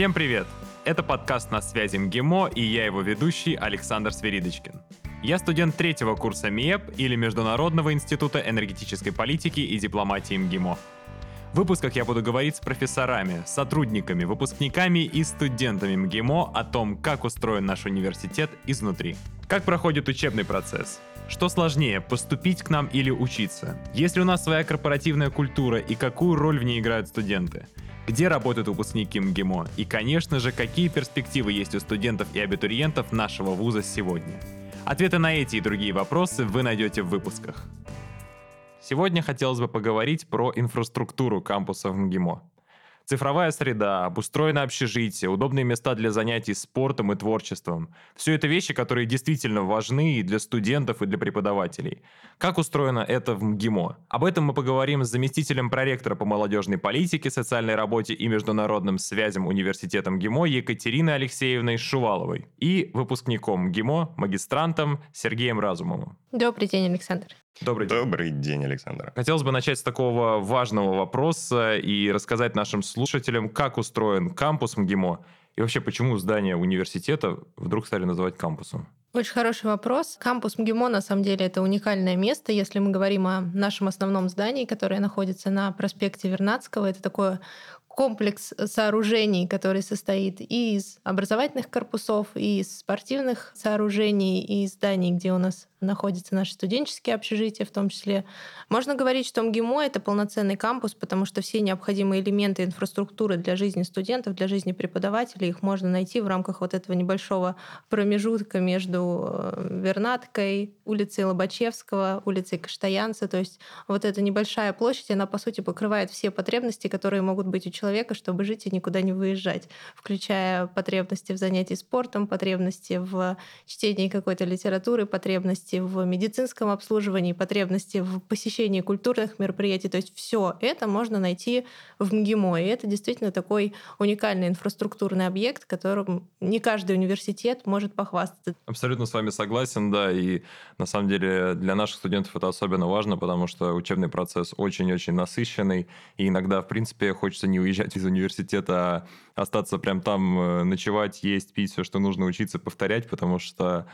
Всем привет! Это подкаст «На связи МГИМО» и я его ведущий Александр Сверидочкин. Я студент третьего курса МИЭП или Международного института энергетической политики и дипломатии МГИМО. В выпусках я буду говорить с профессорами, сотрудниками, выпускниками и студентами МГИМО о том, как устроен наш университет изнутри. Как проходит учебный процесс? Что сложнее, поступить к нам или учиться? Есть ли у нас своя корпоративная культура и какую роль в ней играют студенты? Где работают выпускники МГИМО? И, конечно же, какие перспективы есть у студентов и абитуриентов нашего вуза сегодня? Ответы на эти и другие вопросы вы найдете в выпусках. Сегодня хотелось бы поговорить про инфраструктуру кампуса в МГИМО. Цифровая среда, обустроенное общежитие, удобные места для занятий спортом и творчеством. Все это вещи, которые действительно важны и для студентов, и для преподавателей. Как устроено это в МГИМО? Об этом мы поговорим с заместителем проректора по молодежной политике, социальной работе и международным связям университета МГИМО Екатериной Алексеевной Шуваловой и выпускником МГИМО, магистрантом Сергеем Разумовым. Добрый день, Александр. Добрый день. Добрый день, Александр. Хотелось бы начать с такого важного вопроса и рассказать нашим слушателям, как устроен кампус МГИМО и вообще почему здание университета вдруг стали называть кампусом. Очень хороший вопрос. Кампус МГИМО, на самом деле, это уникальное место. Если мы говорим о нашем основном здании, которое находится на проспекте Вернадского, это такое комплекс сооружений, который состоит и из образовательных корпусов, и из спортивных сооружений, и из зданий, где у нас находятся наши студенческие общежития в том числе. Можно говорить, что МГИМО — это полноценный кампус, потому что все необходимые элементы инфраструктуры для жизни студентов, для жизни преподавателей, их можно найти в рамках вот этого небольшого промежутка между э, Вернаткой, улицей Лобачевского, улицей Каштаянца. То есть вот эта небольшая площадь, она, по сути, покрывает все потребности, которые могут быть у человека, чтобы жить и никуда не выезжать, включая потребности в занятии спортом, потребности в чтении какой-то литературы, потребности потребности в медицинском обслуживании, потребности в посещении культурных мероприятий. То есть все это можно найти в МГИМО. И это действительно такой уникальный инфраструктурный объект, которым не каждый университет может похвастаться. Абсолютно с вами согласен, да. И на самом деле для наших студентов это особенно важно, потому что учебный процесс очень-очень насыщенный. И иногда, в принципе, хочется не уезжать из университета, а остаться прям там, э, ночевать, есть, пить все, что нужно, учиться, повторять, потому что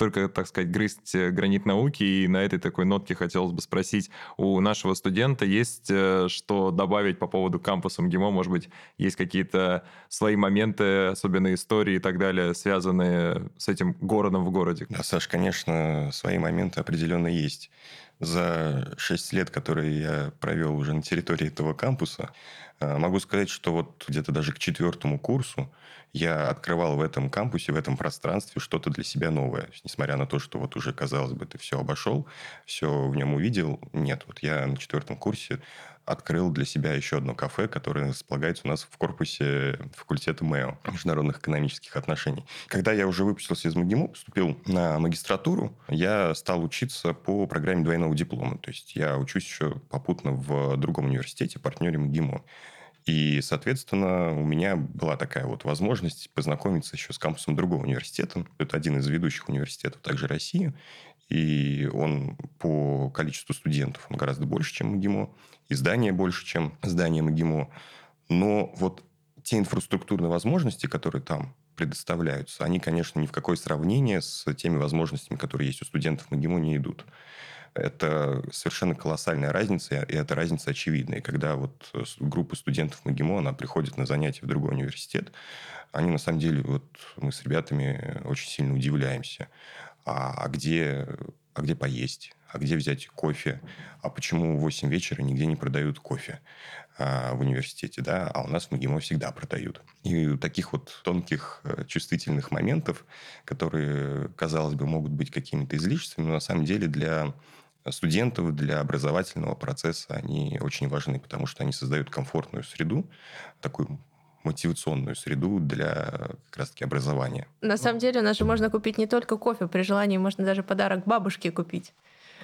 только, так сказать, грызть э, гранит науки. И на этой такой нотке хотелось бы спросить, у нашего студента есть э, что добавить по поводу кампуса МГИМО? Может быть, есть какие-то свои моменты, особенно истории и так далее, связанные с этим городом в городе? Да, Саш, конечно, свои моменты определенно есть. За шесть лет, которые я провел уже на территории этого кампуса, э, могу сказать, что вот где-то даже к четвертому курсу я открывал в этом кампусе, в этом пространстве что-то для себя новое. Несмотря на то, что вот уже, казалось бы, ты все обошел, все в нем увидел. Нет, вот я на четвертом курсе открыл для себя еще одно кафе, которое располагается у нас в корпусе факультета МЭО, международных экономических отношений. Когда я уже выпустился из МГИМО, поступил на магистратуру, я стал учиться по программе двойного диплома. То есть я учусь еще попутно в другом университете, партнере МГИМО. И, соответственно, у меня была такая вот возможность познакомиться еще с кампусом другого университета. Это один из ведущих университетов также России. И он по количеству студентов он гораздо больше, чем МГИМО. И здание больше, чем здание МГИМО. Но вот те инфраструктурные возможности, которые там предоставляются, они, конечно, ни в какое сравнение с теми возможностями, которые есть у студентов МГИМО, не идут это совершенно колоссальная разница, и эта разница очевидная. И когда вот группа студентов МГИМО, она приходит на занятия в другой университет, они на самом деле, вот мы с ребятами очень сильно удивляемся. А, а где, а где поесть? а где взять кофе, а почему в 8 вечера нигде не продают кофе а, в университете, да, а у нас в МГИМО всегда продают. И таких вот тонких э, чувствительных моментов, которые, казалось бы, могут быть какими-то излишествами, но на самом деле для студентов для образовательного процесса они очень важны, потому что они создают комфортную среду, такую мотивационную среду для как раз-таки образования. На самом деле у нас же можно купить не только кофе, при желании можно даже подарок бабушке купить.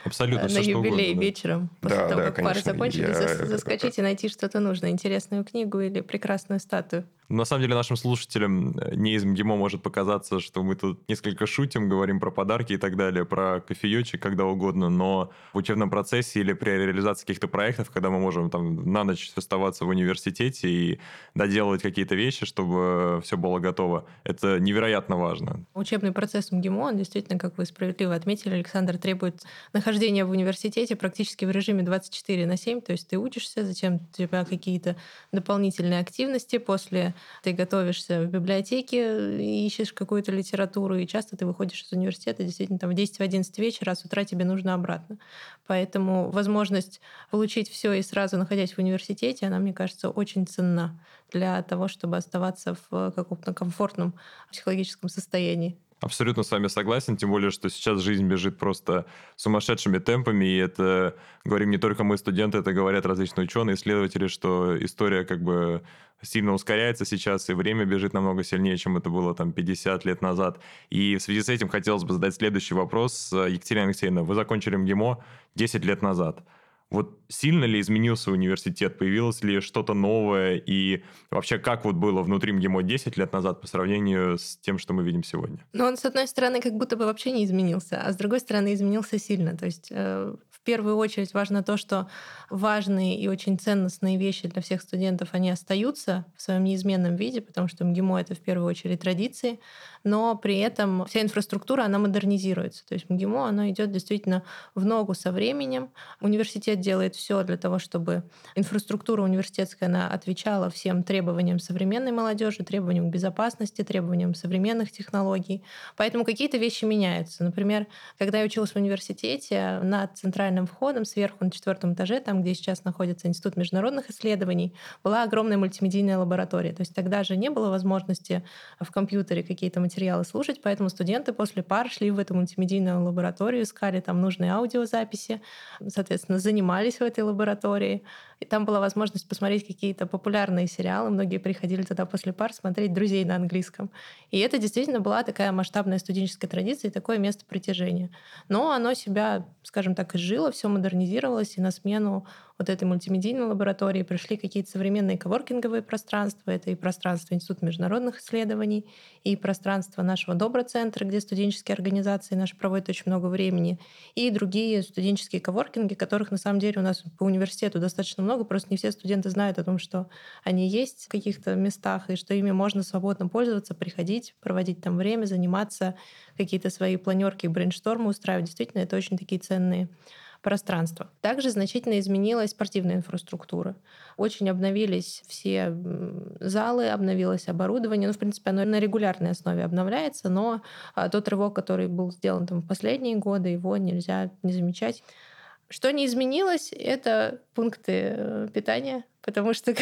Абсолютно, на юбилей угодно, вечером, после да, того, да, как пары закончились, я... заскочить и найти что-то нужное, интересную книгу или прекрасную статую. На самом деле нашим слушателям э, не из МГИМО может показаться, что мы тут несколько шутим, говорим про подарки и так далее, про кофеечек когда угодно, но в учебном процессе или при реализации каких-то проектов, когда мы можем там на ночь оставаться в университете и доделывать какие-то вещи, чтобы все было готово, это невероятно важно. Учебный процесс МГИМО, он действительно, как вы справедливо отметили, Александр, требует нахождения в университете практически в режиме 24 на 7, то есть ты учишься, затем у тебя какие-то дополнительные активности после ты готовишься в библиотеке, ищешь какую-то литературу, и часто ты выходишь из университета действительно там в 10-11 вечера, а с утра тебе нужно обратно. Поэтому возможность получить все и сразу находясь в университете, она, мне кажется, очень ценна для того, чтобы оставаться в каком-то комфортном психологическом состоянии. Абсолютно с вами согласен, тем более, что сейчас жизнь бежит просто сумасшедшими темпами, и это говорим не только мы, студенты, это говорят различные ученые, исследователи, что история как бы сильно ускоряется сейчас, и время бежит намного сильнее, чем это было там 50 лет назад. И в связи с этим хотелось бы задать следующий вопрос. Екатерина Алексеевна, вы закончили МГИМО 10 лет назад. Вот сильно ли изменился университет? Появилось ли что-то новое? И вообще, как вот было внутри МГИМО 10 лет назад по сравнению с тем, что мы видим сегодня? Ну, он, с одной стороны, как будто бы вообще не изменился, а с другой стороны, изменился сильно. То есть э, в первую очередь важно то, что важные и очень ценностные вещи для всех студентов, они остаются в своем неизменном виде, потому что МГИМО — это в первую очередь традиции, но при этом вся инфраструктура, она модернизируется. То есть МГИМО, оно идет действительно в ногу со временем. Университет делает все для того, чтобы инфраструктура университетская, она отвечала всем требованиям современной молодежи, требованиям безопасности, требованиям современных технологий. Поэтому какие-то вещи меняются. Например, когда я училась в университете, над центральным входом, сверху на четвертом этаже, там, где сейчас находится Институт международных исследований, была огромная мультимедийная лаборатория. То есть тогда же не было возможности в компьютере какие-то материалы материалы слушать, поэтому студенты после пар шли в эту мультимедийную лабораторию, искали там нужные аудиозаписи, соответственно, занимались в этой лаборатории. И там была возможность посмотреть какие-то популярные сериалы. Многие приходили туда после пар смотреть «Друзей» на английском. И это действительно была такая масштабная студенческая традиция и такое место притяжения. Но оно себя, скажем так, изжило, все модернизировалось, и на смену вот этой мультимедийной лаборатории пришли какие-то современные коворкинговые пространства. Это и пространство Института международных исследований, и пространство нашего Доброцентра, где студенческие организации наши проводят очень много времени, и другие студенческие коворкинги, которых на самом деле у нас по университету достаточно много, просто не все студенты знают о том, что они есть в каких-то местах, и что ими можно свободно пользоваться, приходить, проводить там время, заниматься, какие-то свои планерки, брейнштормы устраивать. Действительно, это очень такие ценные пространства. Также значительно изменилась спортивная инфраструктура. Очень обновились все залы, обновилось оборудование. Ну, в принципе, оно на регулярной основе обновляется, но а, тот рывок, который был сделан там в последние годы, его нельзя не замечать. Что не изменилось, это пункты э, питания, потому что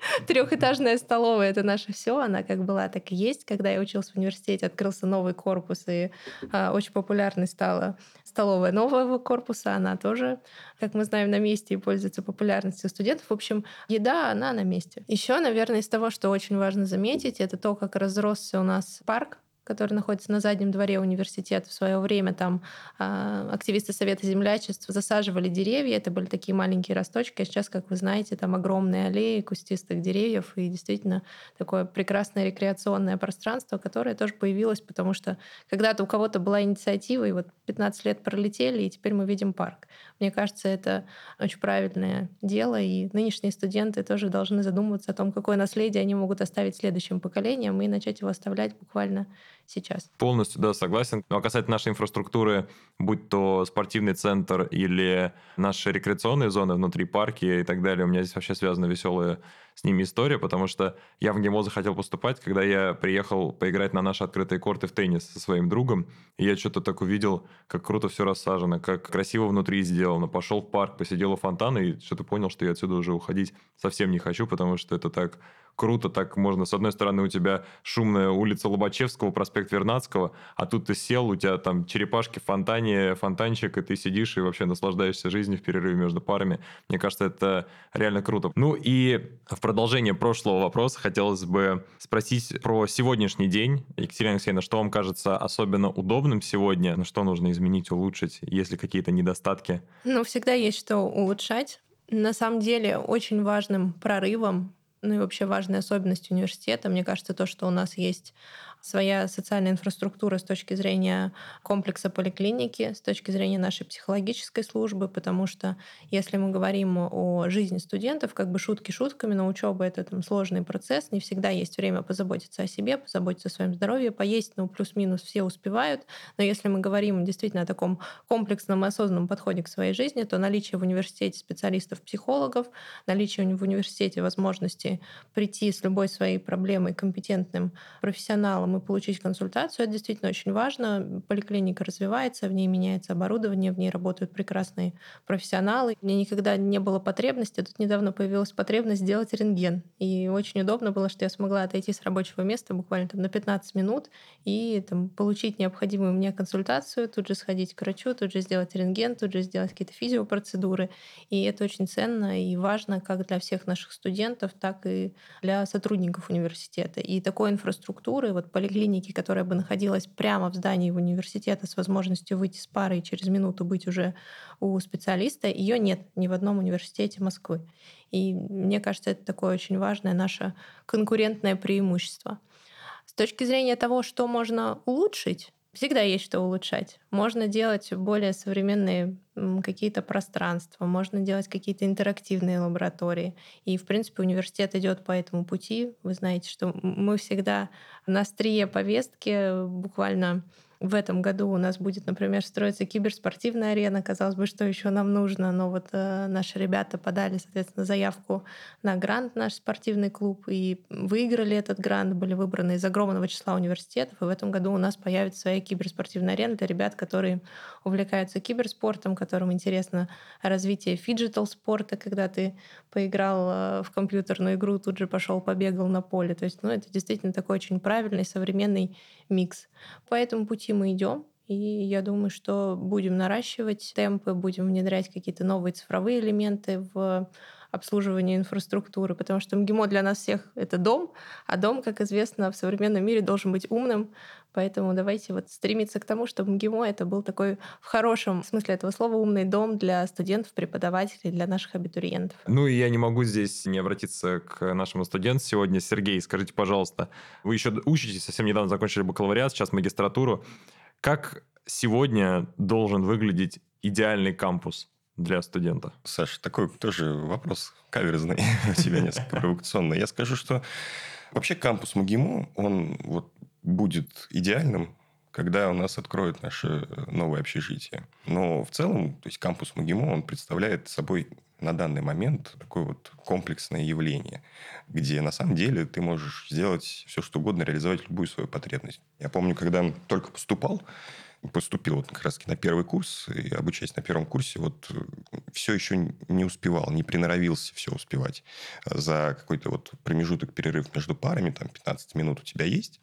Трехэтажная столовая это наше все. Она как была, так и есть. Когда я училась в университете, открылся новый корпус, и а, очень популярной стала столовая нового корпуса. Она тоже, как мы знаем, на месте и пользуется популярностью студентов. В общем, еда, она на месте. Еще, наверное, из того, что очень важно заметить, это то, как разросся у нас парк который находится на заднем дворе университета. В свое время там э, активисты Совета землячества засаживали деревья. Это были такие маленькие росточки. А сейчас, как вы знаете, там огромные аллеи кустистых деревьев и действительно такое прекрасное рекреационное пространство, которое тоже появилось, потому что когда-то у кого-то была инициатива, и вот 15 лет пролетели, и теперь мы видим парк. Мне кажется, это очень правильное дело, и нынешние студенты тоже должны задумываться о том, какое наследие они могут оставить следующим поколениям и начать его оставлять буквально сейчас. Полностью, да, согласен. Ну, а касательно нашей инфраструктуры, будь то спортивный центр или наши рекреационные зоны внутри парки и так далее, у меня здесь вообще связана веселая с ними история, потому что я в ГИМО захотел поступать, когда я приехал поиграть на наши открытые корты в теннис со своим другом, и я что-то так увидел, как круто все рассажено, как красиво внутри сделано. Пошел в парк, посидел у фонтана и что-то понял, что я отсюда уже уходить совсем не хочу, потому что это так круто, так можно. С одной стороны, у тебя шумная улица Лобачевского, проспект Вернадского, а тут ты сел, у тебя там черепашки фонтане, фонтанчик, и ты сидишь и вообще наслаждаешься жизнью в перерыве между парами. Мне кажется, это реально круто. Ну и в продолжение прошлого вопроса хотелось бы спросить про сегодняшний день. Екатерина Алексеевна, что вам кажется особенно удобным сегодня? На что нужно изменить, улучшить, если какие-то недостатки? Ну, всегда есть что улучшать. На самом деле, очень важным прорывом Ну и вообще важной особенностью университета, мне кажется, то, что у нас есть своя социальная инфраструктура с точки зрения комплекса поликлиники, с точки зрения нашей психологической службы, потому что если мы говорим о жизни студентов, как бы шутки шутками, но учеба это там сложный процесс, не всегда есть время позаботиться о себе, позаботиться о своем здоровье, поесть, ну плюс-минус все успевают, но если мы говорим действительно о таком комплексном и осознанном подходе к своей жизни, то наличие в университете специалистов-психологов, наличие в университете возможности прийти с любой своей проблемой компетентным профессионалом и получить консультацию. Это действительно очень важно. Поликлиника развивается, в ней меняется оборудование, в ней работают прекрасные профессионалы. Мне никогда не было потребности, тут недавно появилась потребность сделать рентген. И очень удобно было, что я смогла отойти с рабочего места буквально там на 15 минут и там, получить необходимую мне консультацию, тут же сходить к врачу, тут же сделать рентген, тут же сделать какие-то физиопроцедуры. И это очень ценно и важно как для всех наших студентов, так и для сотрудников университета. И такой инфраструктуры, вот поликлиники, которая бы находилась прямо в здании университета с возможностью выйти с пары и через минуту быть уже у специалиста, ее нет ни в одном университете Москвы. И мне кажется, это такое очень важное наше конкурентное преимущество. С точки зрения того, что можно улучшить, Всегда есть что улучшать. Можно делать более современные какие-то пространства, можно делать какие-то интерактивные лаборатории. И, в принципе, университет идет по этому пути. Вы знаете, что мы всегда на острие повестки буквально в этом году у нас будет, например, строиться киберспортивная арена. Казалось бы, что еще нам нужно, но вот э, наши ребята подали, соответственно, заявку на грант наш спортивный клуб и выиграли этот грант, были выбраны из огромного числа университетов. И в этом году у нас появится своя киберспортивная арена для ребят, которые увлекаются киберспортом, которым интересно развитие phygital спорта, когда ты поиграл э, в компьютерную игру, тут же пошел побегал на поле. То есть, ну, это действительно такой очень правильный современный микс. По этому пути мы идем. И я думаю, что будем наращивать темпы, будем внедрять какие-то новые цифровые элементы в обслуживание инфраструктуры, потому что МГИМО для нас всех — это дом, а дом, как известно, в современном мире должен быть умным, поэтому давайте вот стремиться к тому, чтобы МГИМО это был такой в хорошем смысле этого слова умный дом для студентов, преподавателей, для наших абитуриентов. Ну и я не могу здесь не обратиться к нашему студенту сегодня. Сергей, скажите, пожалуйста, вы еще учитесь, совсем недавно закончили бакалавриат, сейчас магистратуру. Как сегодня должен выглядеть идеальный кампус? для студента? Саша, такой тоже вопрос каверзный у тебя несколько провокационный. Я скажу, что вообще кампус МГИМО, он вот будет идеальным, когда у нас откроют наше новое общежитие. Но в целом, то есть кампус МГИМО, он представляет собой на данный момент такое вот комплексное явление, где на самом деле ты можешь сделать все, что угодно, реализовать любую свою потребность. Я помню, когда только поступал, поступил вот как раз на первый курс, и обучаясь на первом курсе, вот э, все еще не успевал, не приноровился все успевать. За какой-то вот промежуток, перерыв между парами, там 15 минут у тебя есть,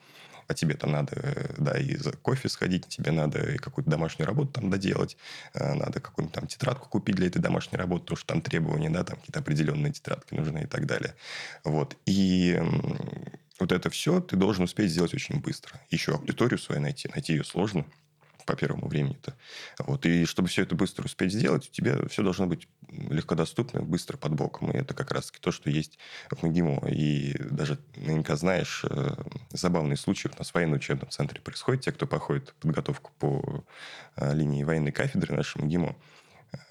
а тебе там надо, э, да, и за кофе сходить, тебе надо и какую-то домашнюю работу там доделать, э, надо какую-нибудь там тетрадку купить для этой домашней работы, потому что там требования, да, там какие-то определенные тетрадки нужны и так далее. Вот. И вот это все ты должен успеть сделать очень быстро. Еще аудиторию свою найти, найти ее сложно по первому времени-то. Вот. И чтобы все это быстро успеть сделать, у тебя все должно быть легкодоступно, быстро под боком. И это как раз-таки то, что есть в МГИМО. И даже наверняка знаешь, забавные случаи у нас в военном учебном центре происходят. Те, кто проходит подготовку по э, линии военной кафедры нашему МГИМО,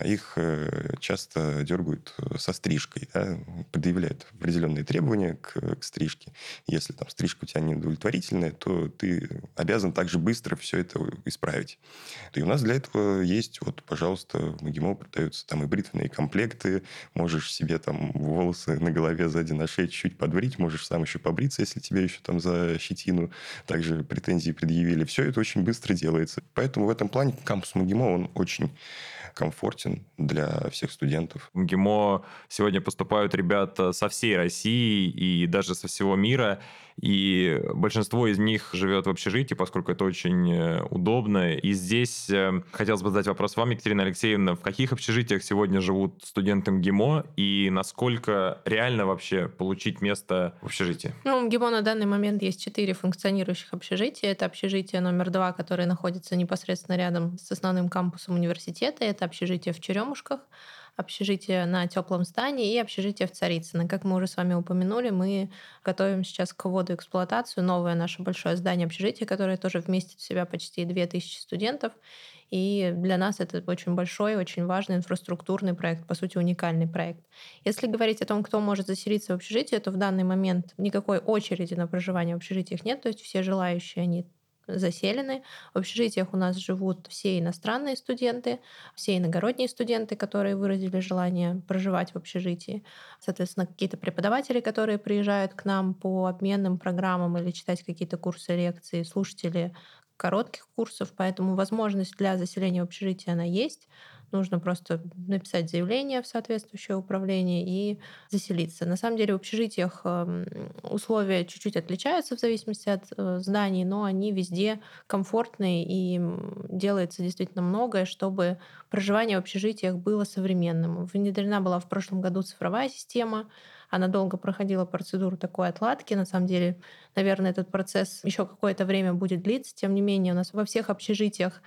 их э, часто дергают э, со стрижкой, да, предъявляют определенные требования к, к стрижке. Если там стрижка у тебя неудовлетворительная, то ты обязан также быстро все это исправить. И у нас для этого есть, вот, пожалуйста, в МГИМО продаются там и бритвенные комплекты, можешь себе там волосы на голове сзади на шее чуть-чуть подбрить, можешь сам еще побриться, если тебе еще там за щетину также претензии предъявили. Все это очень быстро делается. Поэтому в этом плане кампус МГИМО, он очень комфортен для всех студентов. В МГИМО сегодня поступают ребята со всей России и даже со всего мира и большинство из них живет в общежитии, поскольку это очень э, удобно. И здесь э, хотелось бы задать вопрос вам, Екатерина Алексеевна, в каких общежитиях сегодня живут студенты МГИМО и насколько реально вообще получить место в общежитии? Ну, в МГИМО на данный момент есть четыре функционирующих общежития. Это общежитие номер два, которое находится непосредственно рядом с основным кампусом университета. Это общежитие в Черемушках общежитие на теплом здании и общежитие в Царицыно. Как мы уже с вами упомянули, мы готовим сейчас к вводу эксплуатацию новое наше большое здание общежития, которое тоже вместит в себя почти 2000 студентов. И для нас это очень большой, очень важный инфраструктурный проект, по сути, уникальный проект. Если говорить о том, кто может заселиться в общежитие, то в данный момент никакой очереди на проживание в общежитиях нет, то есть все желающие, они заселены. В общежитиях у нас живут все иностранные студенты, все иногородние студенты, которые выразили желание проживать в общежитии. Соответственно, какие-то преподаватели, которые приезжают к нам по обменным программам или читать какие-то курсы, лекции, слушатели коротких курсов, поэтому возможность для заселения в общежитие она есть. Нужно просто написать заявление в соответствующее управление и заселиться. На самом деле в общежитиях эм, условия чуть-чуть отличаются в зависимости от э, зданий, но они везде комфортные и делается действительно многое, чтобы проживание в общежитиях было современным. Внедрена была в прошлом году цифровая система, она долго проходила процедуру такой отладки. На самом деле, наверное, этот процесс еще какое-то время будет длиться. Тем не менее, у нас во всех общежитиях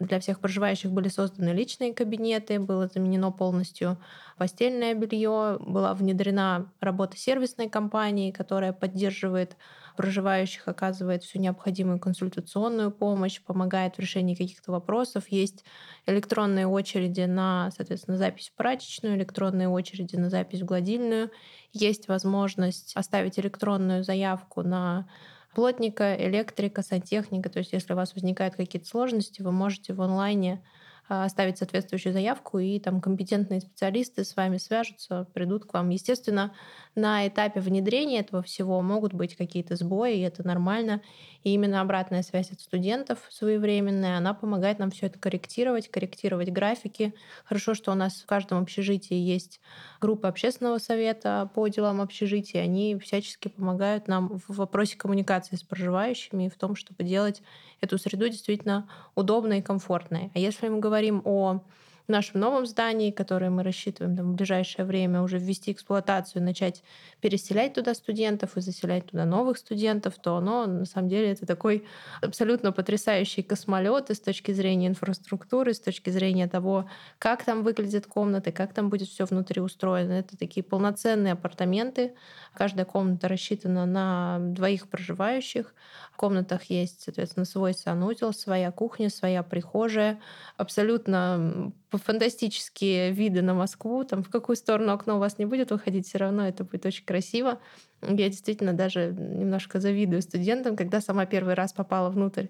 для всех проживающих были созданы личные кабинеты, было заменено полностью постельное белье, была внедрена работа сервисной компании, которая поддерживает проживающих, оказывает всю необходимую консультационную помощь, помогает в решении каких-то вопросов. Есть электронные очереди на, соответственно, запись в прачечную, электронные очереди на запись в гладильную. Есть возможность оставить электронную заявку на плотника, электрика, сантехника. То есть если у вас возникают какие-то сложности, вы можете в онлайне оставить соответствующую заявку, и там компетентные специалисты с вами свяжутся, придут к вам. Естественно, на этапе внедрения этого всего могут быть какие-то сбои, и это нормально. И именно обратная связь от студентов своевременная, она помогает нам все это корректировать, корректировать графики. Хорошо, что у нас в каждом общежитии есть группа общественного совета по делам общежития. Они всячески помогают нам в вопросе коммуникации с проживающими и в том, чтобы делать эту среду действительно удобной и комфортной. А если мы говорим о нашем новом здании, которое мы рассчитываем там, в ближайшее время уже ввести эксплуатацию, начать переселять туда студентов и заселять туда новых студентов, то оно на самом деле это такой абсолютно потрясающий космолет и с точки зрения инфраструктуры, с точки зрения того, как там выглядят комнаты, как там будет все внутри устроено. Это такие полноценные апартаменты. Каждая комната рассчитана на двоих проживающих. В комнатах есть, соответственно, свой санузел, своя кухня, своя прихожая. Абсолютно фантастические виды на Москву, там в какую сторону окно у вас не будет выходить, все равно это будет очень красиво. Я действительно даже немножко завидую студентам, когда сама первый раз попала внутрь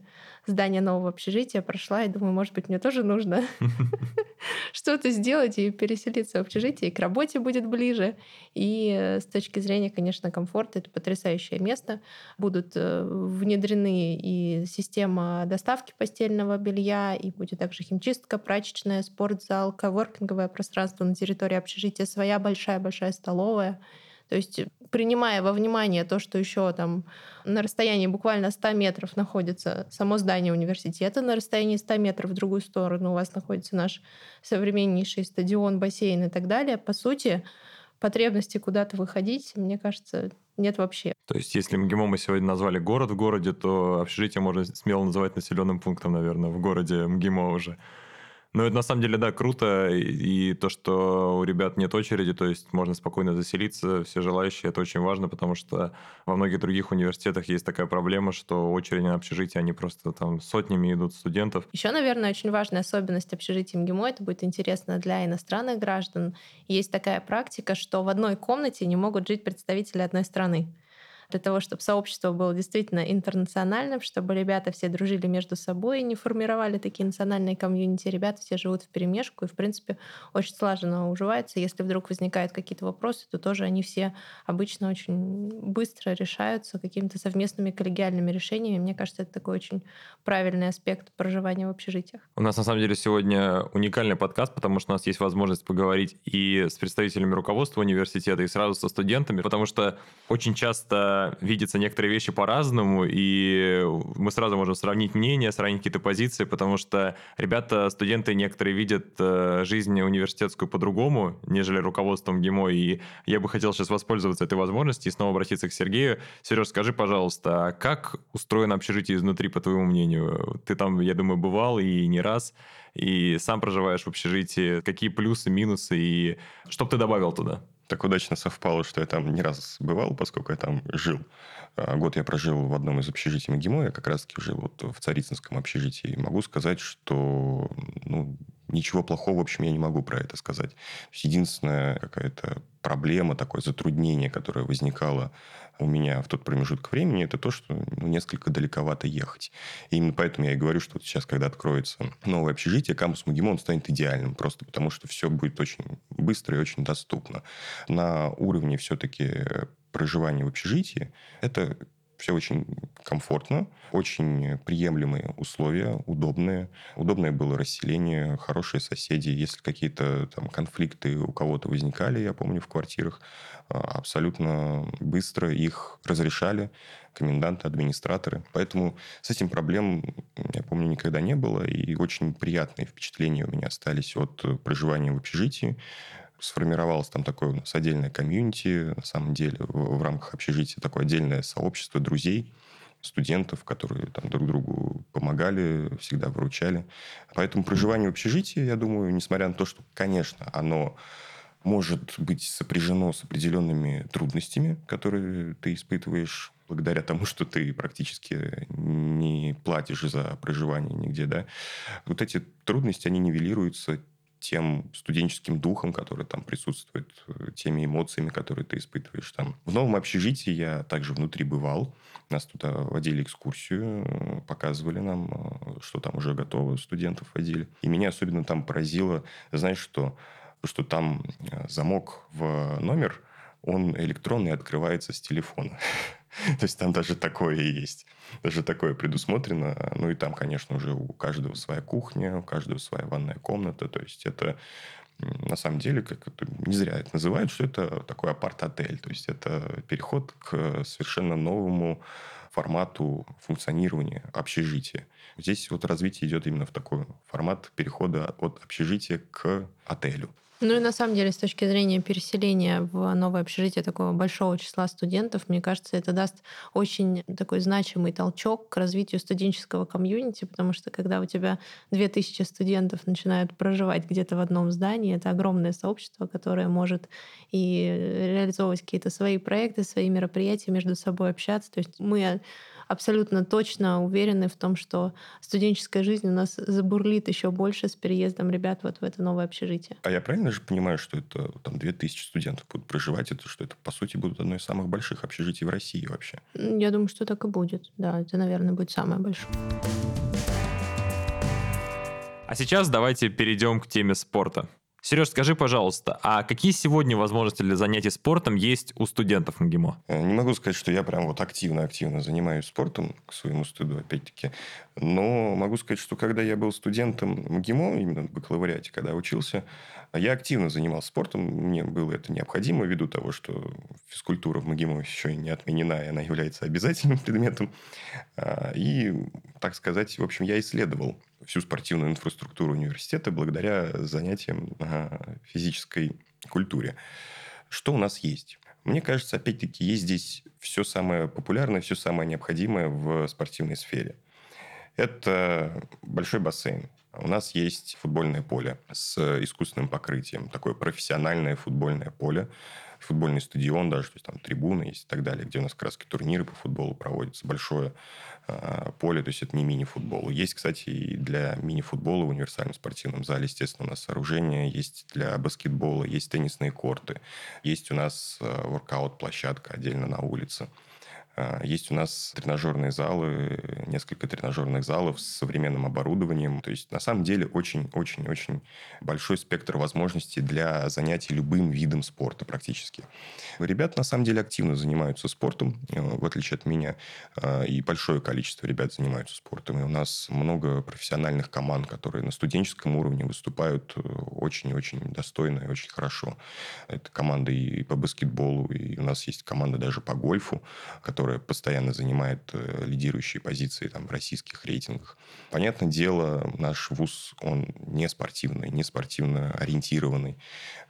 здания нового общежития, прошла и думаю, может быть, мне тоже нужно что-то сделать и переселиться в общежитие, и к работе будет ближе. И э, с точки зрения, конечно, комфорта, это потрясающее место. Будут э, внедрены и система доставки постельного белья, и будет также химчистка, прачечная, спортзал, коворкинговое пространство на территории общежития, своя большая-большая столовая. То есть, принимая во внимание то, что еще там на расстоянии буквально 100 метров находится само здание университета, на расстоянии 100 метров в другую сторону у вас находится наш современнейший стадион, бассейн и так далее, по сути, потребности куда-то выходить, мне кажется, нет вообще. То есть, если МГИМО мы сегодня назвали город в городе, то общежитие можно смело называть населенным пунктом, наверное, в городе МГИМО уже. Ну, это на самом деле, да, круто. И, и то, что у ребят нет очереди, то есть можно спокойно заселиться, все желающие, это очень важно, потому что во многих других университетах есть такая проблема, что очереди на общежитие, они просто там сотнями идут студентов. Еще, наверное, очень важная особенность общежития МГИМО, это будет интересно для иностранных граждан. Есть такая практика, что в одной комнате не могут жить представители одной страны для того, чтобы сообщество было действительно интернациональным, чтобы ребята все дружили между собой и не формировали такие национальные комьюнити. Ребята все живут в перемешку и, в принципе, очень слаженно уживаются. Если вдруг возникают какие-то вопросы, то тоже они все обычно очень быстро решаются какими-то совместными коллегиальными решениями. Мне кажется, это такой очень правильный аспект проживания в общежитиях. У нас, на самом деле, сегодня уникальный подкаст, потому что у нас есть возможность поговорить и с представителями руководства университета, и сразу со студентами, потому что очень часто видятся некоторые вещи по-разному, и мы сразу можем сравнить мнения, сравнить какие-то позиции, потому что ребята, студенты некоторые видят э, жизнь университетскую по-другому, нежели руководством ГИМО, и я бы хотел сейчас воспользоваться этой возможностью и снова обратиться к Сергею. Сереж, скажи, пожалуйста, а как устроено общежитие изнутри, по твоему мнению? Ты там, я думаю, бывал и не раз, и сам проживаешь в общежитии. Какие плюсы, минусы, и что бы ты добавил туда? Так удачно совпало, что я там не раз бывал, поскольку я там жил. А, год я прожил в одном из общежитий МГИМО, я как раз-таки жил вот в Царицынском общежитии. Могу сказать, что ну, ничего плохого, в общем, я не могу про это сказать. Единственная какая-то проблема, такое затруднение, которое возникало у меня в тот промежуток времени, это то, что ну, несколько далековато ехать. И именно поэтому я и говорю, что вот сейчас, когда откроется новое общежитие, кампус Магимон станет идеальным, просто потому что все будет очень быстро и очень доступно. На уровне все-таки проживания в общежитии это все очень комфортно, очень приемлемые условия, удобные. Удобное было расселение, хорошие соседи. Если какие-то там конфликты у кого-то возникали, я помню, в квартирах, а, абсолютно быстро их разрешали коменданты, администраторы. Поэтому с этим проблем, я помню, никогда не было. И очень приятные впечатления у меня остались от проживания в общежитии сформировалось там такое у нас отдельное комьюнити, на самом деле, в, в рамках общежития такое отдельное сообщество друзей, студентов, которые там друг другу помогали, всегда выручали. Поэтому проживание в общежитии, я думаю, несмотря на то, что, конечно, оно может быть сопряжено с определенными трудностями, которые ты испытываешь благодаря тому, что ты практически не платишь за проживание нигде, да, вот эти трудности, они нивелируются тем студенческим духом, который там присутствует, э, теми эмоциями, которые ты испытываешь там. В новом общежитии я также внутри бывал. Нас туда водили экскурсию, э, показывали нам, э, что там уже готово, студентов водили. И меня особенно там поразило, знаешь, что, что там замок в номер, он электронный открывается с телефона. То есть там даже такое есть. Даже такое предусмотрено. Ну и там, конечно, уже у каждого своя кухня, у каждого своя ванная комната. То есть это на самом деле, как это, не зря это называют, что это такой апарт-отель. То есть это переход к совершенно новому формату функционирования общежития. Здесь вот развитие идет именно в такой формат перехода от общежития к отелю. Ну и на самом деле, с точки зрения переселения в новое общежитие такого большого числа студентов, мне кажется, это даст очень такой значимый толчок к развитию студенческого комьюнити, потому что когда у тебя 2000 студентов начинают проживать где-то в одном здании, это огромное сообщество, которое может и реализовывать какие-то свои проекты, свои мероприятия, между собой общаться. То есть мы абсолютно точно уверены в том, что студенческая жизнь у нас забурлит еще больше с переездом ребят вот в это новое общежитие. А я правильно же понимаю, что это там 2000 студентов будут проживать, это что это по сути будут одно из самых больших общежитий в России вообще? Я думаю, что так и будет. Да, это, наверное, будет самое большое. А сейчас давайте перейдем к теме спорта. Сереж, скажи, пожалуйста, а какие сегодня возможности для занятий спортом есть у студентов МГИМО? Э, не могу сказать, что я прям вот активно-активно занимаюсь спортом, к своему стыду, опять-таки. Но могу сказать, что когда я был студентом МГИМО, именно в бакалавриате, когда учился, я активно занимался спортом. Мне было это необходимо, ввиду того, что физкультура в МГИМО еще не отменена, и она является обязательным предметом. А, и, так сказать, в общем, я исследовал всю спортивную инфраструктуру университета благодаря занятиям на физической культуре. Что у нас есть? Мне кажется, опять-таки, есть здесь все самое популярное, все самое необходимое в спортивной сфере. Это большой бассейн. У нас есть футбольное поле с искусственным покрытием. Такое профессиональное футбольное поле футбольный стадион даже, то есть там трибуны есть и так далее, где у нас краски турниры по футболу проводятся, большое э, поле, то есть это не мини-футбол. Есть, кстати, и для мини-футбола в универсальном спортивном зале, естественно, у нас сооружение, есть для баскетбола, есть теннисные корты, есть у нас э, воркаут-площадка отдельно на улице. А, есть у нас тренажерные залы, несколько тренажерных залов с современным оборудованием. То есть, на самом деле, очень-очень-очень большой спектр возможностей для занятий любым видом спорта практически. Ребята, на самом деле, активно занимаются спортом, э, в отличие от меня. А, и большое количество ребят занимаются спортом. И у нас много профессиональных команд, которые на студенческом уровне выступают э, очень-очень достойно и очень хорошо. Это команда и по баскетболу, и у нас есть команда даже по гольфу, которая постоянно занимает э, лидирующие позиции там, в российских рейтингах. Понятное дело, наш вуз, он не спортивный, не спортивно ориентированный.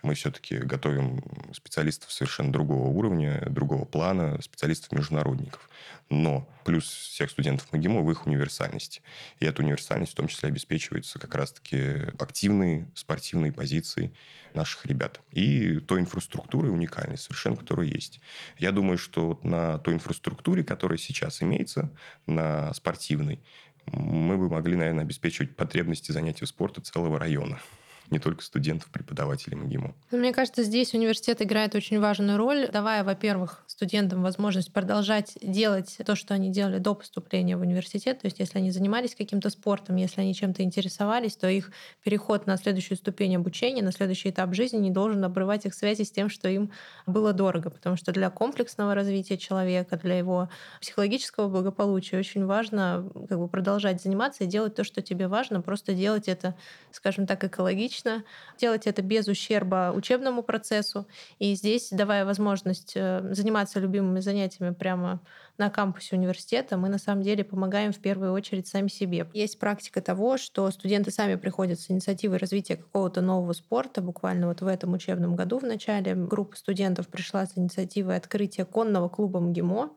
Мы все-таки готовим специалистов совершенно другого уровня, другого плана, специалистов-международников. Но плюс всех студентов МГИМО в их универсальности. И эта универсальность в том числе обеспечивается как раз-таки активной спортивной позицией наших ребят. И той инфраструктурой уникальной совершенно, которая есть. Я думаю, что на той инфраструктуре, которая сейчас имеется, на спортивной, мы бы могли, наверное, обеспечивать потребности занятий спорта целого района не только студентов, преподавателей МГИМО. Ну, мне кажется, здесь университет играет очень важную роль, давая, во-первых, студентам возможность продолжать делать то, что они делали до поступления в университет. То есть, если они занимались каким-то спортом, если они чем-то интересовались, то их переход на следующую ступень обучения, на следующий этап жизни не должен обрывать их связи с тем, что им было дорого. Потому что для комплексного развития человека, для его психологического благополучия очень важно как бы, продолжать заниматься и делать то, что тебе важно, просто делать это, скажем так, экологично лично, делать это без ущерба учебному процессу. И здесь, давая возможность э, заниматься любимыми занятиями прямо на кампусе университета, мы на самом деле помогаем в первую очередь сами себе. Есть практика того, что студенты сами приходят с инициативой развития какого-то нового спорта. Буквально вот в этом учебном году в начале группа студентов пришла с инициативой открытия конного клуба МГИМО.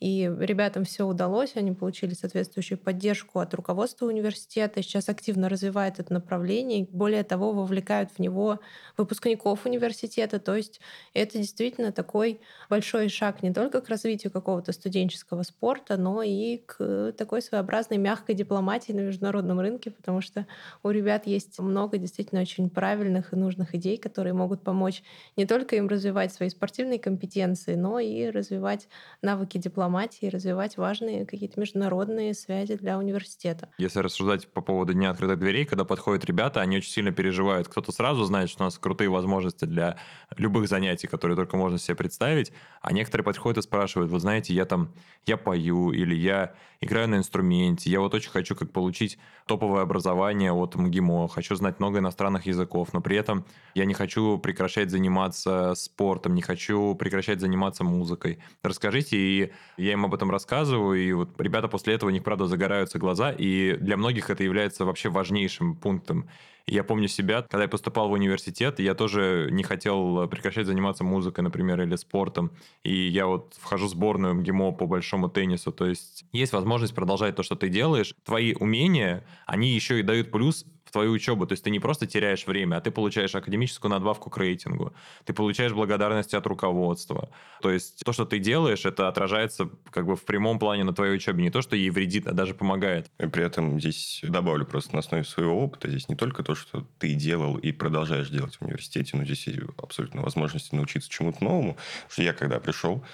И ребятам все удалось, они получили соответствующую поддержку от руководства университета, сейчас активно развивают это направление, более того, вовлекают в него выпускников университета. То есть это действительно такой большой шаг не только к развитию какого-то студенческого спорта, но и к такой своеобразной мягкой дипломатии на международном рынке, потому что у ребят есть много действительно очень правильных и нужных идей, которые могут помочь не только им развивать свои спортивные компетенции, но и развивать навыки дипломатии дипломатии и развивать важные какие-то международные связи для университета. Если рассуждать по поводу Дня открытых дверей, когда подходят ребята, они очень сильно переживают. Кто-то сразу знает, что у нас крутые возможности для любых занятий, которые только можно себе представить, а некоторые подходят и спрашивают, вот знаете, я там, я пою или я играю на инструменте, я вот очень хочу как получить топовое образование от МГИМО, хочу знать много иностранных языков, но при этом я не хочу прекращать заниматься спортом, не хочу прекращать заниматься музыкой. Расскажите, и я им об этом рассказываю, и вот ребята после этого у них, правда, загораются глаза, и для многих это является вообще важнейшим пунктом. Я помню себя, когда я поступал в университет, я тоже не хотел прекращать заниматься музыкой, например, или спортом. И я вот вхожу в сборную МГИМО по большому теннису. То есть есть возможность продолжать то, что ты делаешь. Твои умения, они еще и дают плюс в твою учебу. То есть ты не просто теряешь время, а ты получаешь академическую надбавку к рейтингу. Ты получаешь благодарность от руководства. То есть то, что ты делаешь, это отражается как бы в прямом плане на твоей учебе. Не то, что ей вредит, а даже помогает. И при этом здесь добавлю просто на основе своего опыта. Здесь не только то, что ты делал и продолжаешь делать в университете, но здесь есть абсолютно возможность научиться чему-то новому. Что я, когда пришел,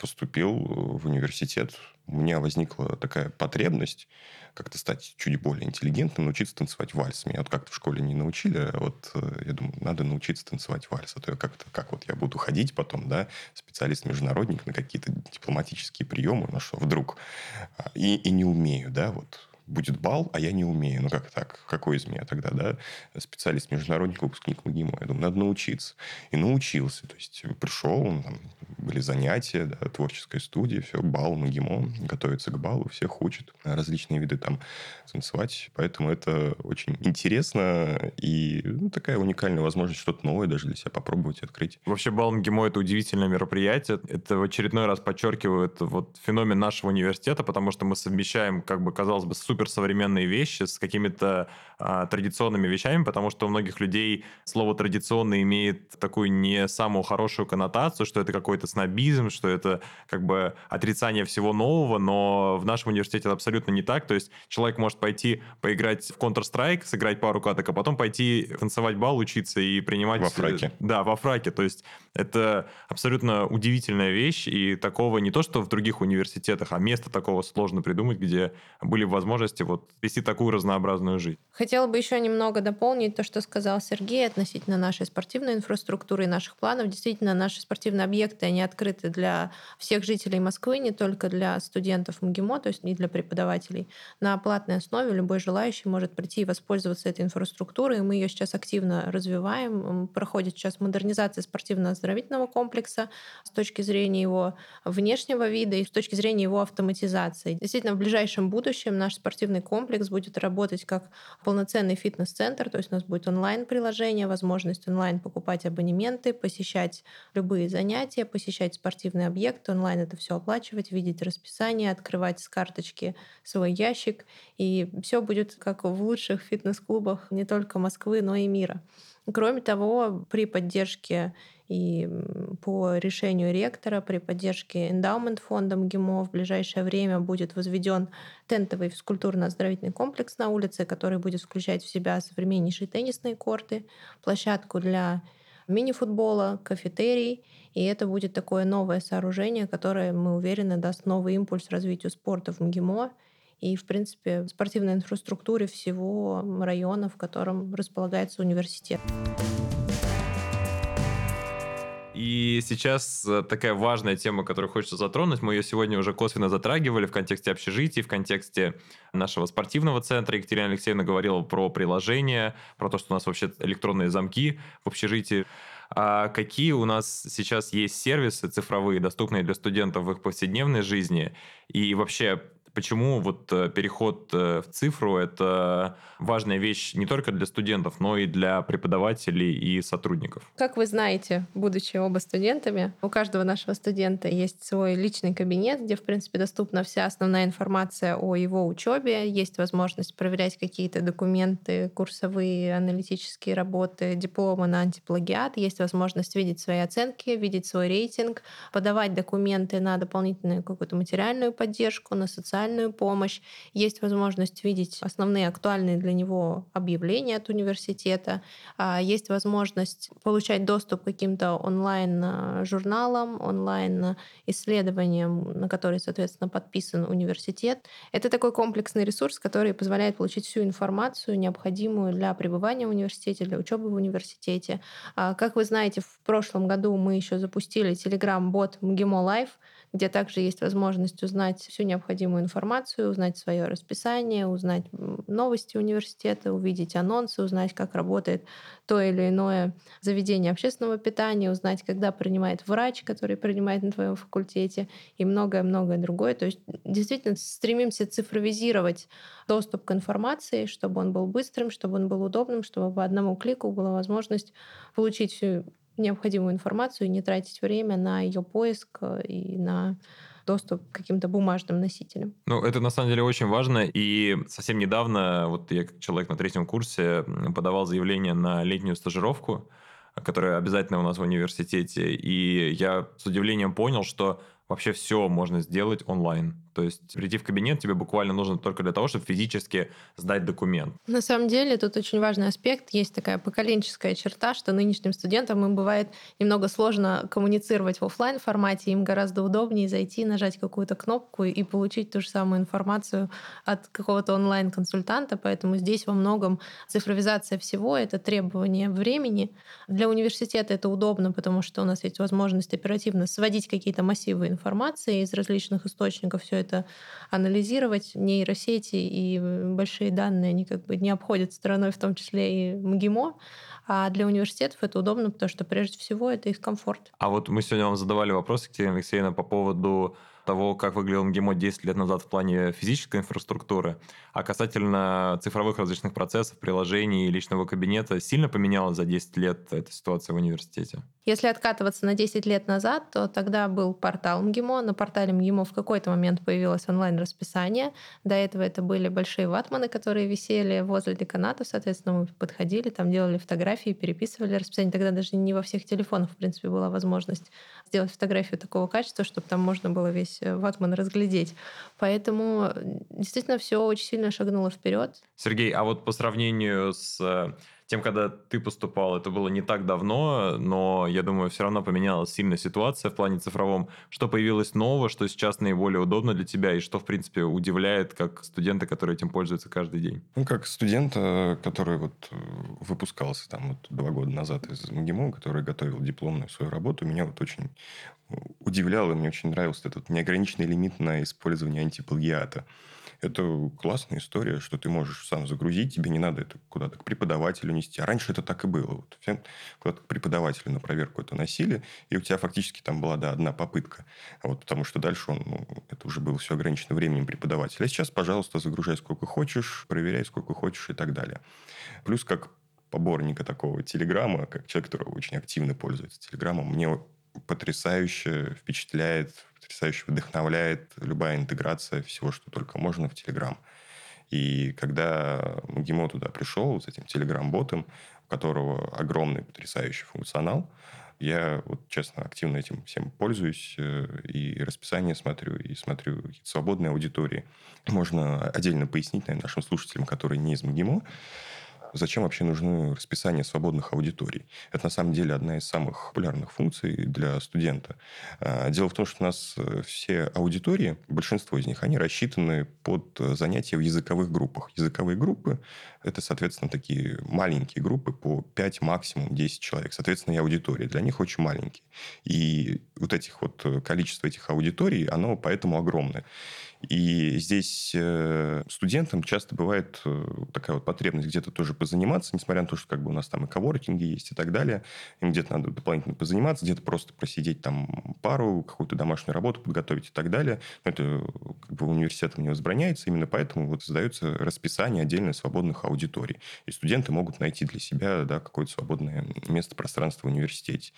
поступил в университет, у меня возникла такая потребность как-то стать чуть более интеллигентным, научиться танцевать вальс. Меня вот как-то в школе не научили, а вот э, я думаю, надо научиться танцевать вальс. А то я как-то, как вот я буду ходить потом, да, специалист-международник на какие-то дипломатические приемы, ну что, вдруг, а, и, и не умею, да, вот будет бал, а я не умею. Ну, как так? Какой из меня тогда, да? Специалист, международник, выпускник МГИМО. Я думаю, надо научиться. И научился. То есть, пришел, там были занятия, да, творческая студия, все, бал, МГИМО, готовится к балу, всех учат различные виды там танцевать. Поэтому это очень интересно и ну, такая уникальная возможность что-то новое даже для себя попробовать открыть. Вообще, бал МГИМО – это удивительное мероприятие. Это в очередной раз подчеркивает вот феномен нашего университета, потому что мы совмещаем, как бы, казалось бы, супер суперсовременные вещи с какими-то а, традиционными вещами, потому что у многих людей слово традиционно имеет такую не самую хорошую коннотацию, что это какой-то снобизм, что это как бы отрицание всего нового, но в нашем университете это абсолютно не так. То есть человек может пойти поиграть в Counter-Strike, сыграть пару каток, а потом пойти танцевать бал, учиться и принимать... Во фраке. Да, во фраке. То есть это абсолютно удивительная вещь, и такого не то, что в других университетах, а место такого сложно придумать, где были возможности вот вести такую разнообразную жизнь. Хотела бы еще немного дополнить то, что сказал Сергей относительно нашей спортивной инфраструктуры и наших планов. Действительно, наши спортивные объекты, они открыты для всех жителей Москвы, не только для студентов МГИМО, то есть не для преподавателей. На платной основе любой желающий может прийти и воспользоваться этой инфраструктурой. Мы ее сейчас активно развиваем. Проходит сейчас модернизация спортивно-оздоровительного комплекса с точки зрения его внешнего вида и с точки зрения его автоматизации. Действительно, в ближайшем будущем наш спортивный комплекс будет работать как полноценный фитнес-центр, то есть у нас будет онлайн-приложение, возможность онлайн покупать абонементы, посещать любые занятия, посещать спортивные объекты, онлайн это все оплачивать, видеть расписание, открывать с карточки свой ящик, и все будет как в лучших фитнес-клубах не только Москвы, но и мира. Кроме того, при поддержке и по решению ректора при поддержке эндаумент фонда МГИМО в ближайшее время будет возведен тентовый физкультурно-оздоровительный комплекс на улице, который будет включать в себя современнейшие теннисные корты, площадку для мини-футбола, кафетерий. И это будет такое новое сооружение, которое, мы уверены, даст новый импульс развитию спорта в МГИМО и, в принципе, спортивной инфраструктуре всего района, в котором располагается университет. И сейчас э, такая важная тема, которую хочется затронуть. Мы ее сегодня уже косвенно затрагивали в контексте общежитий, в контексте нашего спортивного центра. Екатерина Алексеевна говорила про приложение, про то, что у нас вообще электронные замки в общежитии. А какие у нас сейчас есть сервисы цифровые, доступные для студентов в их повседневной жизни? И вообще, почему вот э, переход э, в цифру – это важная вещь не только для студентов, но и для преподавателей и сотрудников. Как вы знаете, будучи оба студентами, у каждого нашего студента есть свой личный кабинет, где, в принципе, доступна вся основная информация о его учебе, есть возможность проверять какие-то документы, курсовые, аналитические работы, дипломы на антиплагиат, есть возможность видеть свои оценки, видеть свой рейтинг, подавать документы на дополнительную какую-то материальную поддержку, на социальную социальную помощь, есть возможность видеть основные актуальные для него объявления от университета, а, есть возможность получать доступ к каким-то онлайн-журналам, онлайн-исследованиям, на которые, соответственно, подписан университет. Это такой комплексный ресурс, который позволяет получить всю информацию, необходимую для пребывания в университете, для учебы в университете. А, как вы знаете, в прошлом году мы еще запустили Telegram-бот МГИМО Life, где также есть возможность узнать всю необходимую информацию, узнать свое расписание, узнать новости университета, увидеть анонсы, узнать, как работает то или иное заведение общественного питания, узнать, когда принимает врач, который принимает на твоем факультете, и многое-многое другое. То есть действительно стремимся цифровизировать доступ к информации, чтобы он был быстрым, чтобы он был удобным, чтобы по одному клику была возможность получить всю необходимую информацию и не тратить время на ее поиск э, и на доступ к каким-то бумажным носителям. Ну, это на самом деле очень важно. И совсем недавно, вот я как человек на третьем курсе, подавал заявление на летнюю стажировку, которая обязательно у нас в университете. И я с удивлением понял, что вообще все можно сделать онлайн. То есть прийти в кабинет тебе буквально нужно только для того, чтобы физически сдать документ. На самом деле тут очень важный аспект. Есть такая поколенческая черта, что нынешним студентам им бывает немного сложно коммуницировать в офлайн формате. Им гораздо удобнее зайти, нажать какую-то кнопку и получить ту же самую информацию от какого-то онлайн-консультанта. Поэтому здесь во многом цифровизация всего — это требование времени. Для университета это удобно, потому что у нас есть возможность оперативно сводить какие-то массивы информации из различных источников. Все это анализировать. Нейросети и большие данные, они как бы не обходят стороной, в том числе и МГИМО. А для университетов это удобно, потому что прежде всего это их комфорт. А вот мы сегодня вам задавали вопрос, Екатерина Алексеевна, по поводу того, как выглядел МГИМО 10 лет назад в плане физической инфраструктуры, а касательно цифровых различных процессов, приложений и личного кабинета, сильно поменялась за 10 лет эта ситуация в университете? Если откатываться на 10 лет назад, то тогда был портал МГИМО. На портале МГИМО в какой-то момент появилось онлайн-расписание. До этого это были большие ватманы, которые висели возле деканата. Соответственно, мы подходили, там делали фотографии, переписывали расписание. Тогда даже не во всех телефонах, в принципе, была возможность сделать фотографию такого качества, чтобы там можно было весь э, ватман разглядеть. Поэтому действительно все очень сильно шагнуло вперед. Сергей, а вот по сравнению с э, тем, когда ты поступал, это было не так давно, но я думаю, все равно поменялась сильно ситуация в плане цифровом. Что появилось нового, что сейчас наиболее удобно для тебя, и что, в принципе, удивляет как студента, который этим пользуется каждый день? Ну, как студента, который вот э, выпускался там вот два года назад из МГИМО, который готовил дипломную свою работу, меня вот очень удивляло, и мне очень нравился этот неограниченный лимит на использование антиплагиата. Это классная история, что ты можешь сам загрузить, тебе не надо это куда-то к преподавателю нести. А раньше это так и было. Вот все куда-то к преподавателю на проверку это носили, и у тебя фактически там была, да, одна попытка. Вот, потому что дальше он, ну, это уже было все ограничено временем преподавателя. А сейчас, пожалуйста, загружай сколько хочешь, проверяй сколько хочешь и так далее. Плюс как поборника такого телеграмма, как человек, который очень активно пользуется телеграммом, мне потрясающе впечатляет, потрясающе вдохновляет любая интеграция всего, что только можно в Telegram. И когда МГИМО туда пришел с этим Telegram-ботом, у которого огромный потрясающий функционал, я, вот, честно, активно этим всем пользуюсь, э, и расписание смотрю, и смотрю свободные аудитории. Можно отдельно пояснить, наверное, нашим слушателям, которые не из МГИМО, зачем вообще нужны расписания свободных аудиторий? Это на самом деле одна из самых популярных функций для студента. А, дело в том, что у нас э, все аудитории, большинство из них, они рассчитаны под занятия в языковых группах. Языковые группы – это, соответственно, такие маленькие группы по 5, максимум 10 человек. Соответственно, и аудитории для них очень маленькие. И вот этих вот э, количество этих аудиторий, оно поэтому огромное. И здесь э, студентам часто бывает э, такая вот потребность где-то тоже позаниматься, несмотря на то, что как бы у нас там и коворкинги есть и так далее. Им где-то надо дополнительно позаниматься, где-то просто просидеть там пару, какую-то домашнюю работу подготовить и так далее. Но это как бы университетом не возбраняется, именно поэтому вот создается расписание отдельно свободных аудиторий. И студенты могут найти для себя да, какое-то свободное место, пространство в университете.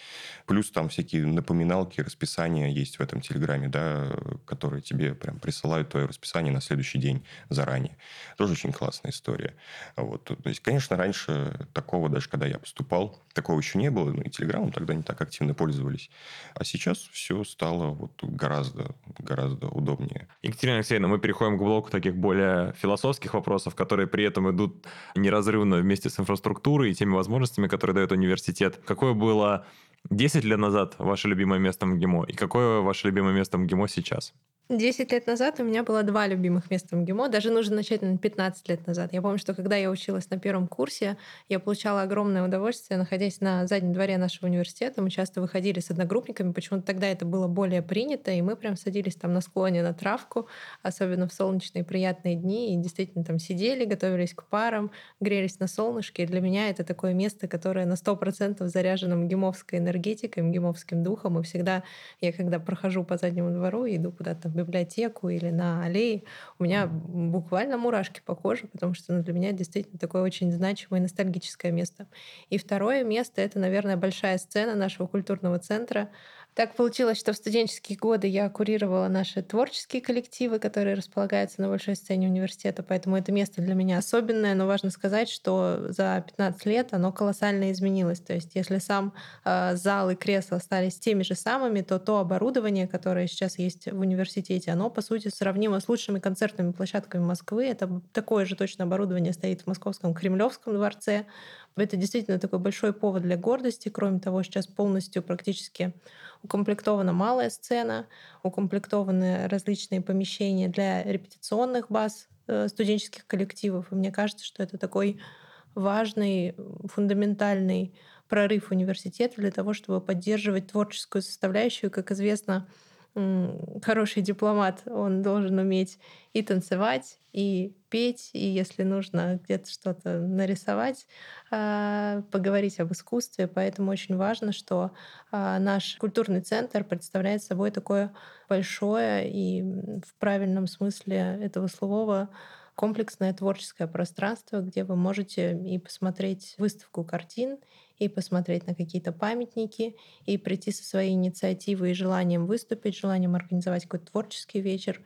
Плюс там всякие напоминалки, расписания есть в этом Телеграме, да, которые тебе прям присылают присылают твое расписание на следующий день заранее. Тоже очень классная история. Вот. То есть, конечно, раньше такого, даже когда я поступал, такого еще не было. Ну, и Телеграмом тогда не так активно пользовались. А сейчас все стало вот гораздо, гораздо удобнее. Екатерина Алексеевна, мы переходим к блоку таких более философских вопросов, которые при этом идут неразрывно вместе с инфраструктурой и теми возможностями, которые дает университет. Какое было 10 лет назад ваше любимое место в МГИМО и какое ваше любимое место в МГИМО сейчас? Десять лет назад у меня было два любимых места в МГИМО. Даже нужно начать на 15 лет назад. Я помню, что когда я училась на первом курсе, я получала огромное удовольствие, находясь на заднем дворе нашего университета. Мы часто выходили с одногруппниками. Почему-то тогда это было более принято, и мы прям садились там на склоне на травку, особенно в солнечные приятные дни, и действительно там сидели, готовились к парам, грелись на солнышке. И для меня это такое место, которое на 100% заряжено МГИМовской энергетикой, МГИМовским духом. И всегда я, когда прохожу по заднему двору, иду куда-то библиотеку или на аллее, у меня буквально мурашки по коже, потому что ну, для меня действительно такое очень значимое ностальгическое место. И второе место — это, наверное, большая сцена нашего культурного центра, так получилось, что в студенческие годы я курировала наши творческие коллективы, которые располагаются на большой сцене университета, поэтому это место для меня особенное, но важно сказать, что за 15 лет оно колоссально изменилось. То есть если сам э, зал и кресло остались теми же самыми, то то оборудование, которое сейчас есть в университете, оно, по сути, сравнимо с лучшими концертными площадками Москвы. Это такое же точно оборудование стоит в Московском Кремлевском дворце. Это действительно такой большой повод для гордости. Кроме того, сейчас полностью практически укомплектована малая сцена, укомплектованы различные помещения для репетиционных баз э, студенческих коллективов. И мне кажется, что это такой важный, фундаментальный прорыв университета для того, чтобы поддерживать творческую составляющую. Как известно, хороший дипломат, он должен уметь и танцевать, и петь, и если нужно где-то что-то нарисовать, а, поговорить об искусстве. Поэтому очень важно, что а, наш культурный центр представляет собой такое большое и в правильном смысле этого слова комплексное творческое пространство, где вы можете и посмотреть выставку картин, и посмотреть на какие-то памятники, и прийти со своей инициативой и желанием выступить, желанием организовать какой-то творческий вечер.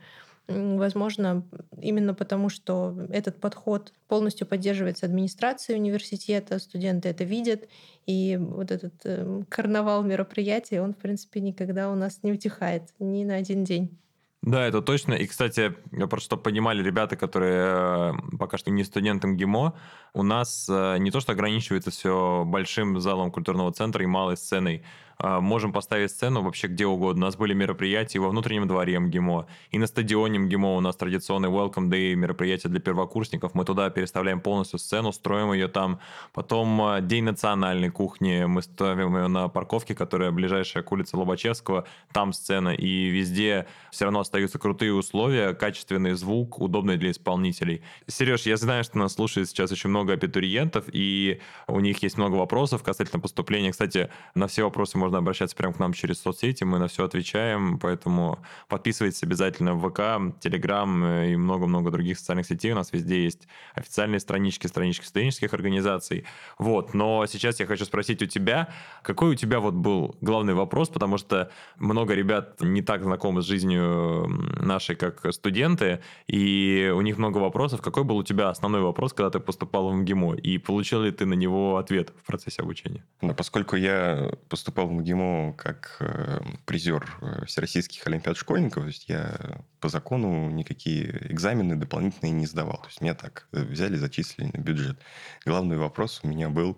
Возможно, именно потому, что этот подход полностью поддерживается администрацией университета, студенты это видят, и вот этот э, карнавал мероприятий, он, в принципе, никогда у нас не утихает ни на один день. Да, это точно. И, кстати, просто чтобы понимали ребята, которые э, пока что не студенты МГИМО, у нас э, не то, что ограничивается все большим залом культурного центра и малой сценой. А, можем поставить сцену вообще где угодно. У нас были мероприятия во внутреннем дворе МГИМО, и на стадионе МГИМО у нас традиционный Welcome Day мероприятие для первокурсников. Мы туда переставляем полностью сцену, строим ее там. Потом а, День национальной кухни. Мы ставим ее на парковке, которая ближайшая к улице Лобачевского. Там сцена. И везде все равно остаются крутые условия, качественный звук, удобный для исполнителей. Сереж, я знаю, что нас слушает сейчас очень много абитуриентов, и у них есть много вопросов касательно поступления. Кстати, на все вопросы можно можно обращаться прямо к нам через соцсети, мы на все отвечаем, поэтому подписывайтесь обязательно в ВК, Телеграм и много-много других социальных сетей. У нас везде есть официальные странички, странички студенческих организаций. Вот, но сейчас я хочу спросить у тебя, какой у тебя вот был главный вопрос, потому что много ребят не так знакомы с жизнью нашей, как студенты, и у них много вопросов. Какой был у тебя основной вопрос, когда ты поступал в МГИМО, и получил ли ты на него ответ в процессе обучения? Да, поскольку я поступал в МГИМО как э, призер э, всероссийских олимпиад школьников. То есть я по закону никакие экзамены дополнительные не сдавал. То есть меня так э, взяли, зачислили на бюджет. Главный вопрос у меня был,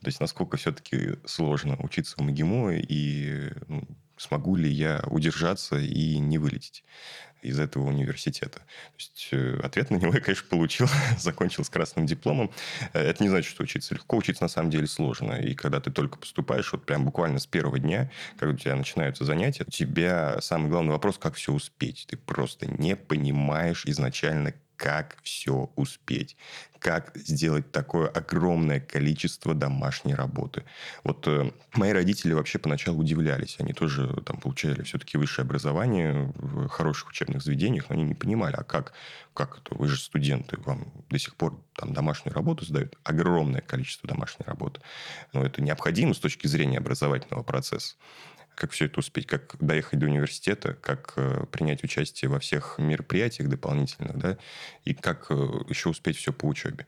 то есть насколько все-таки сложно учиться в МГИМО и ну, смогу ли я удержаться и не вылететь из этого университета. То есть э, ответ на него я, конечно, получил, закончил с красным дипломом. Э, это не значит, что учиться легко, учиться на самом деле сложно. И когда ты только поступаешь, вот прям буквально с первого дня, когда у тебя начинаются занятия, у тебя самый главный вопрос, как все успеть. Ты просто не понимаешь изначально, как все успеть, как сделать такое огромное количество домашней работы. Вот э, мои родители вообще поначалу удивлялись. Они тоже там получали все-таки высшее образование в хороших учебных заведениях, но они не понимали, а как, как это? Вы же студенты, вам до сих пор там домашнюю работу сдают, огромное количество домашней работы. Но это необходимо с точки зрения образовательного процесса как все это успеть, как доехать до университета, как э, принять участие во всех мероприятиях дополнительных, да, и как э, еще успеть все по учебе.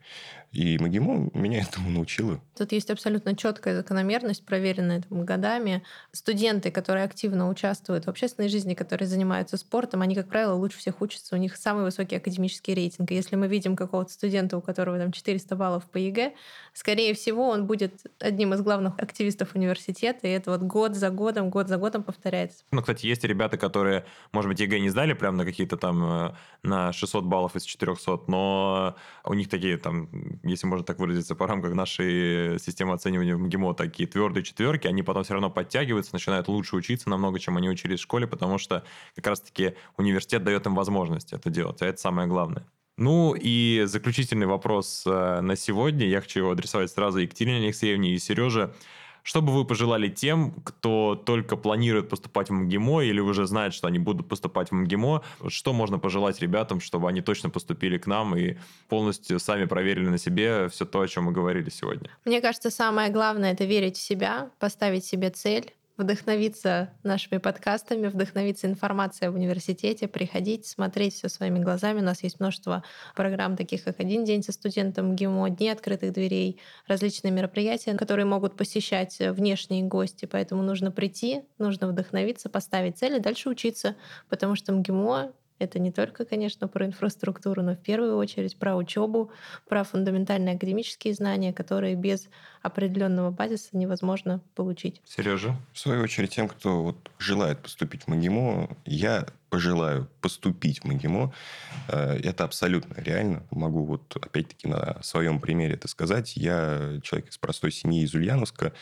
И МГИМО меня этому научила. Тут есть абсолютно четкая закономерность, проверенная там, годами. Студенты, которые активно участвуют в общественной жизни, которые занимаются спортом, они, как правило, лучше всех учатся. У них самый высокий академический рейтинг. И если мы видим какого-то студента, у которого там 400 баллов по ЕГЭ, скорее всего, он будет одним из главных активистов университета, и это вот год за годом, год за годом повторяется. Ну, кстати, есть ребята, которые, может быть, ЕГЭ не сдали прям на какие-то там э, на 600 баллов из 400, но у них такие там если можно так выразиться, по рамкам нашей системы оценивания в МГИМО, такие твердые четверки, они потом все равно подтягиваются, начинают лучше учиться намного, чем они учились в школе, потому что как раз-таки университет дает им возможность это делать, а это самое главное. Ну и заключительный вопрос э, на сегодня. Я хочу его адресовать сразу Екатерине Алексеевне и Сереже. Что бы вы пожелали тем, кто только планирует поступать в МГИМО или уже знает, что они будут поступать в МГИМО? Что можно пожелать ребятам, чтобы они точно поступили к нам и полностью сами проверили на себе все то, о чем мы говорили сегодня? Мне кажется, самое главное — это верить в себя, поставить себе цель, вдохновиться нашими подкастами, вдохновиться информацией об университете, приходить, смотреть все своими глазами. У нас есть множество программ, таких как «Один день со студентом ГИМО», «Дни открытых дверей», различные мероприятия, которые могут посещать внешние гости. Поэтому нужно прийти, нужно вдохновиться, поставить цели, дальше учиться, потому что МГИМО это не только, конечно, про инфраструктуру, но в первую очередь про учебу, про фундаментальные академические знания, которые без определенного базиса невозможно получить. Сережа? В свою очередь, тем, кто вот желает поступить в МГИМО, я пожелаю поступить в МГИМО, э, это абсолютно реально. Могу вот опять-таки на своем примере это сказать. Я человек из простой семьи из Ульяновска,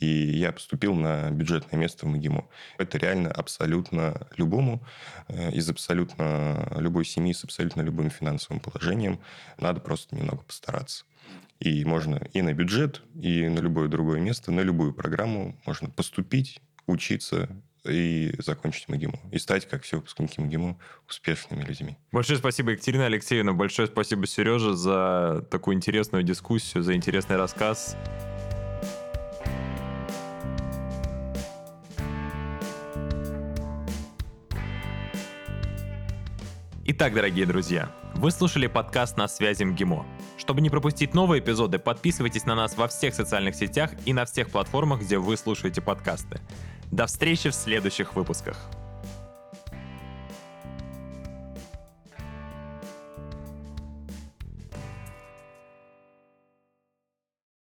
и я поступил на бюджетное место в МГИМО. Это реально абсолютно любому э, из абсолютно любой семьи с абсолютно любым финансовым положением. Надо просто немного постараться. И можно и на бюджет, и на любое другое место, на любую программу можно поступить, учиться и закончить МГИМО. И стать, как все выпускники МГИМО, успешными людьми. Большое спасибо, Екатерина Алексеевна. Большое спасибо, Сережа, за такую интересную дискуссию, за интересный рассказ. Итак, дорогие друзья, вы слушали подкаст «На связи МГИМО». Чтобы не пропустить новые эпизоды, подписывайтесь на нас во всех социальных сетях и на всех платформах, где вы слушаете подкасты. До встречи в следующих выпусках.